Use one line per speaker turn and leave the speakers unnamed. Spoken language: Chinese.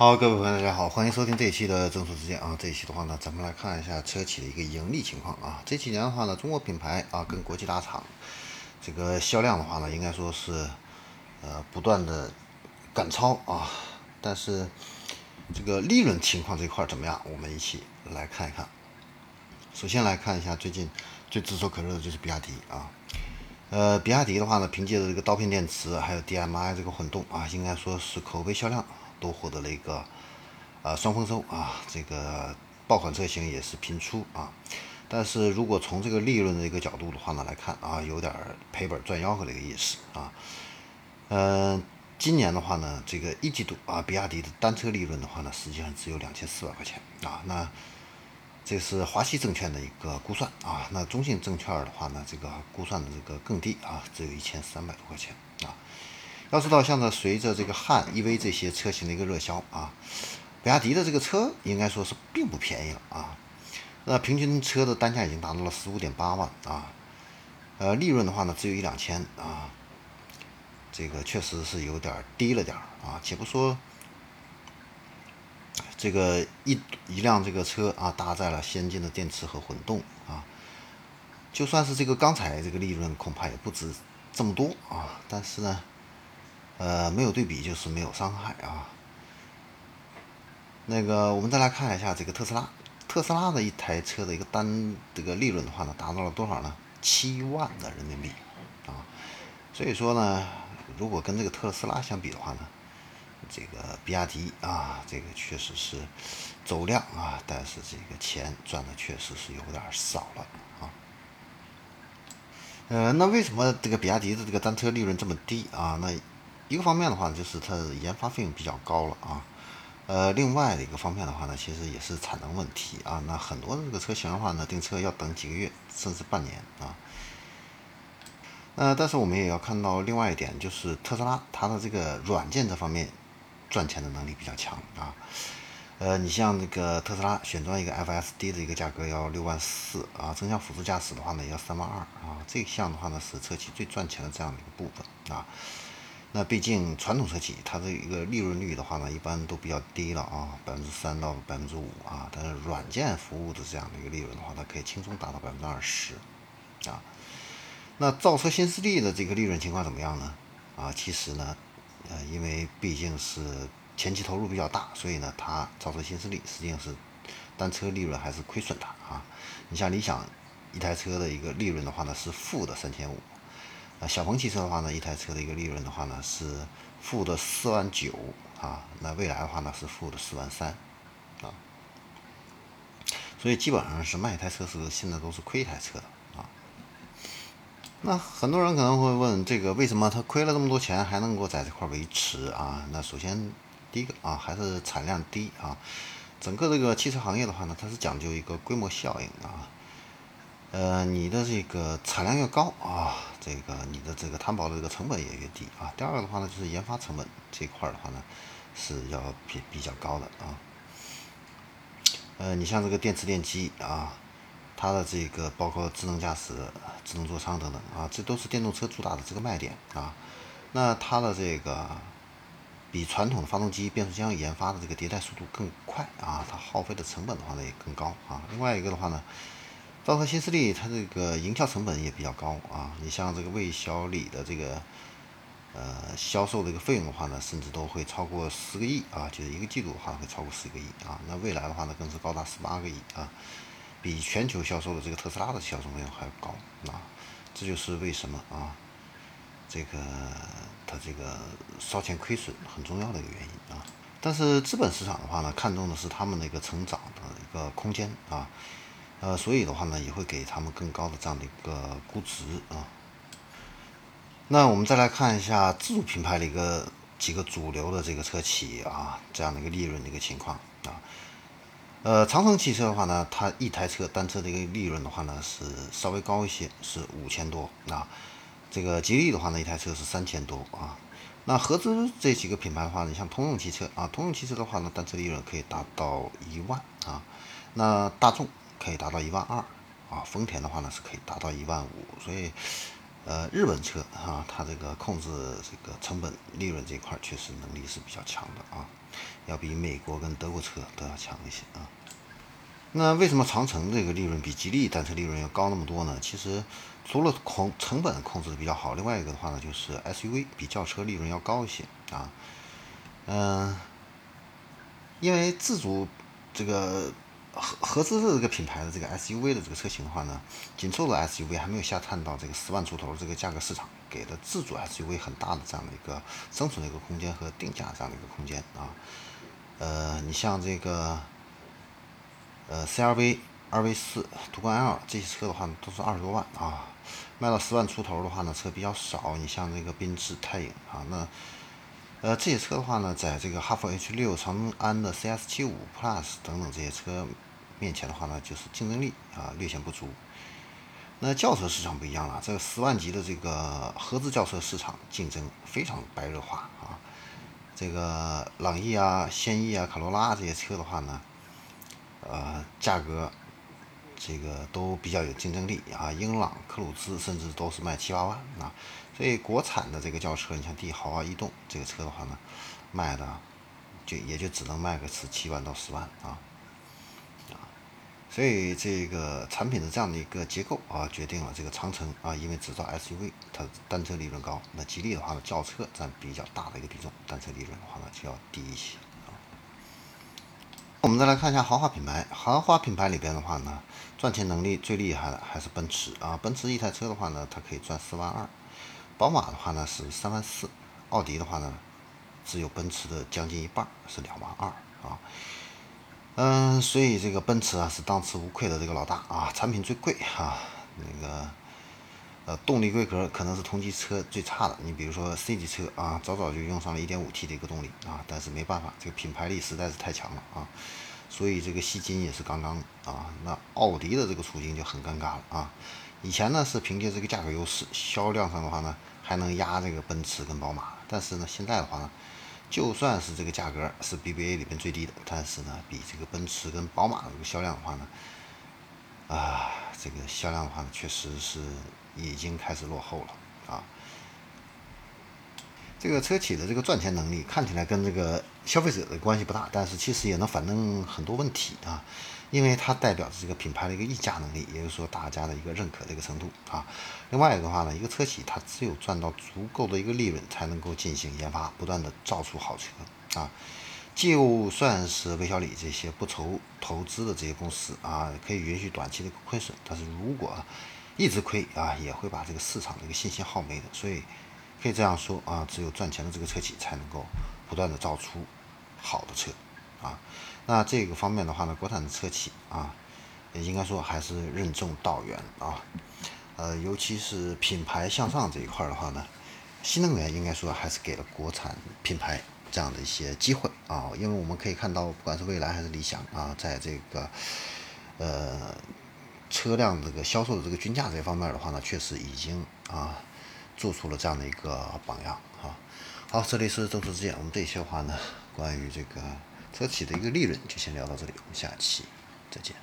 好，各位朋友，大家好，欢迎收听这一期的正数之间啊。这一期的话呢，咱们来看一下车企的一个盈利情况啊。这几年的话呢，中国品牌啊跟国际大厂这个销量的话呢，应该说是呃不断的赶超啊。但是这个利润情况这块怎么样？我们一起来看一看。首先来看一下最近最炙手可热的就是比亚迪啊。呃，比亚迪的话呢，凭借着这个刀片电池还有 DMI 这个混动啊，应该说是口碑销量。都获得了一个呃双丰收啊，这个爆款车型也是频出啊。但是如果从这个利润的一个角度的话呢来看啊，有点赔本赚吆喝的一个意思啊。嗯，今年的话呢，这个一季度啊，比亚迪的单车利润的话呢，实际上只有两千四百块钱啊。那这是华西证券的一个估算啊。那中信证券的话呢，这个估算的这个更低啊，只有一千三百多块钱啊。要知道，像在随着这个汉 EV 这些车型的一个热销啊，比亚迪的这个车应该说是并不便宜了啊。那平均车的单价已经达到了十五点八万啊，呃，利润的话呢只有一两千啊，这个确实是有点低了点啊。且不说这个一一辆这个车啊，搭载了先进的电池和混动啊，就算是这个钢材这个利润恐怕也不止这么多啊。但是呢。呃，没有对比就是没有伤害啊。那个，我们再来看一下这个特斯拉，特斯拉的一台车的一个单这个利润的话呢，达到了多少呢？七万的人民币啊。所以说呢，如果跟这个特斯拉相比的话呢，这个比亚迪啊，这个确实是走量啊，但是这个钱赚的确实是有点少了啊。呃，那为什么这个比亚迪的这个单车利润这么低啊？那一个方面的话，就是它研发费用比较高了啊，呃，另外的一个方面的话呢，其实也是产能问题啊。那很多的这个车型的话呢，订车要等几个月，甚至半年啊。呃，但是我们也要看到另外一点，就是特斯拉它的这个软件这方面赚钱的能力比较强啊。呃，你像这个特斯拉选装一个 FSD 的一个价格要六万四啊，增强辅助驾驶的话呢要三万二啊，这项的话呢是车企最赚钱的这样的一个部分啊。那毕竟传统车企它的一个利润率的话呢，一般都比较低了啊，百分之三到百分之五啊。但是软件服务的这样的一个利润的话，它可以轻松达到百分之二十啊。那造车新势力的这个利润情况怎么样呢？啊，其实呢，呃，因为毕竟是前期投入比较大，所以呢，它造车新势力实际上是单车利润还是亏损的啊。你像理想一台车的一个利润的话呢，是负的三千五。啊，小鹏汽车的话呢，一台车的一个利润的话呢是负的四万九啊，那未来的话呢是负的四万三啊，所以基本上是卖一台车是现在都是亏一台车的啊。那很多人可能会问，这个为什么他亏了这么多钱还能够在这块维持啊？那首先第一个啊，还是产量低啊，整个这个汽车行业的话呢，它是讲究一个规模效应啊。呃，你的这个产量越高啊，这个你的这个摊薄的这个成本也越低啊。第二个的话呢，就是研发成本这块的话呢，是要比比较高的啊。呃，你像这个电池电机啊，它的这个包括智能驾驶、智能座舱等等啊，这都是电动车主打的这个卖点啊。那它的这个比传统发动机、变速箱研发的这个迭代速度更快啊，它耗费的成本的话呢也更高啊。另外一个的话呢。造车新势力，它这个营销成本也比较高啊。你像这个魏小李的这个呃销售的一个费用的话呢，甚至都会超过十个亿啊，就是一个季度的话会超过十个亿啊。那未来的话呢，更是高达十八个亿啊，比全球销售的这个特斯拉的销售费用还要高啊。这就是为什么啊，这个它这个烧钱亏损很重要的一个原因啊。但是资本市场的话呢，看重的是他们的一个成长的一个空间啊。呃，所以的话呢，也会给他们更高的这样的一个估值啊。那我们再来看一下自主品牌的一个几个主流的这个车企啊，这样的一个利润的一个情况啊。呃，长城汽车的话呢，它一台车单车的一个利润的话呢是稍微高一些，是五千多啊。这个吉利的话呢，一台车是三千多啊。那合资这几个品牌的话，你像通用汽车啊，通用汽车的话呢，单车利润可以达到一万啊。那大众。可以达到一万二啊，丰田的话呢是可以达到一万五，所以，呃，日本车啊，它这个控制这个成本利润这块确实能力是比较强的啊。要比美国跟德国车都要强一些啊。那为什么长城这个利润比吉利单车利润要高那么多呢？其实除了控成本控制的比较好，另外一个的话呢，就是 SUV 比轿车利润要高一些啊。嗯，因为自主这个合合资的这个品牌的这个 SUV 的这个车型的话呢，紧凑的 SUV 还没有下探到这个十万出头这个价格市场，给了自主 SUV 很大的这样的一个生存的一个空间和定价这样的一个空间啊。呃，你像这个。呃，CRV、二 V 四、途观 L 这些车的话呢，都是二十多万啊，卖到十万出头的话呢，车比较少。你像这个缤智、泰影啊，那呃这些车的话呢，在这个哈弗 H 六、长安的 CS 七五 Plus 等等这些车面前的话呢，就是竞争力啊略显不足。那轿车市场不一样了，这个十万级的这个合资轿车市场竞争非常白热化啊，这个朗逸啊、轩逸啊、卡罗拉这些车的话呢。呃，价格这个都比较有竞争力啊，英朗、克鲁兹甚至都是卖七八万啊，所以国产的这个轿车，你像帝豪啊、逸动这个车的话呢，卖的就也就只能卖个十七万到十万啊啊，所以这个产品的这样的一个结构啊，决定了这个长城啊，因为只造 SUV 它单车利润高，那吉利的话呢，轿车占比较大的一个比重，单车利润的话呢就要低一些。我们再来看一下豪华品牌，豪华品牌里边的话呢，赚钱能力最厉害的还是奔驰啊。奔驰一台车的话呢，它可以赚四万二，宝马的话呢是三万四，奥迪的话呢，只有奔驰的将近一半是两万二啊。嗯，所以这个奔驰啊是当之无愧的这个老大啊，产品最贵啊，那个。呃，动力规格可能是同级车最差的。你比如说 C 级车啊，早早就用上了一点五 T 的一个动力啊，但是没办法，这个品牌力实在是太强了啊，所以这个吸金也是杠杠啊。那奥迪的这个处境就很尴尬了啊。以前呢是凭借这个价格优势，销量上的话呢还能压这个奔驰跟宝马，但是呢现在的话呢，就算是这个价格是 BBA 里边最低的，但是呢比这个奔驰跟宝马的这个销量的话呢，啊，这个销量的话呢确实是。已经开始落后了啊！这个车企的这个赚钱能力看起来跟这个消费者的关系不大，但是其实也能反映很多问题啊，因为它代表着这个品牌的一个溢价能力，也就是说大家的一个认可的一个程度啊。另外的话呢，一个车企它只有赚到足够的一个利润，才能够进行研发，不断的造出好车啊。就算是魏小李这些不愁投资的这些公司啊，可以允许短期的亏损，但是如果一直亏啊，也会把这个市场的一个信心耗没的，所以可以这样说啊，只有赚钱的这个车企才能够不断的造出好的车啊。那这个方面的话呢，国产的车企啊，应该说还是任重道远啊。呃，尤其是品牌向上这一块的话呢，新能源应该说还是给了国产品牌这样的一些机会啊，因为我们可以看到，不管是蔚来还是理想啊，在这个呃。车辆这个销售的这个均价这方面的话呢，确实已经啊做出了这样的一个榜样啊。好，这里是周之见，我们这一期的话呢，关于这个车企的一个利润就先聊到这里，我们下期再见。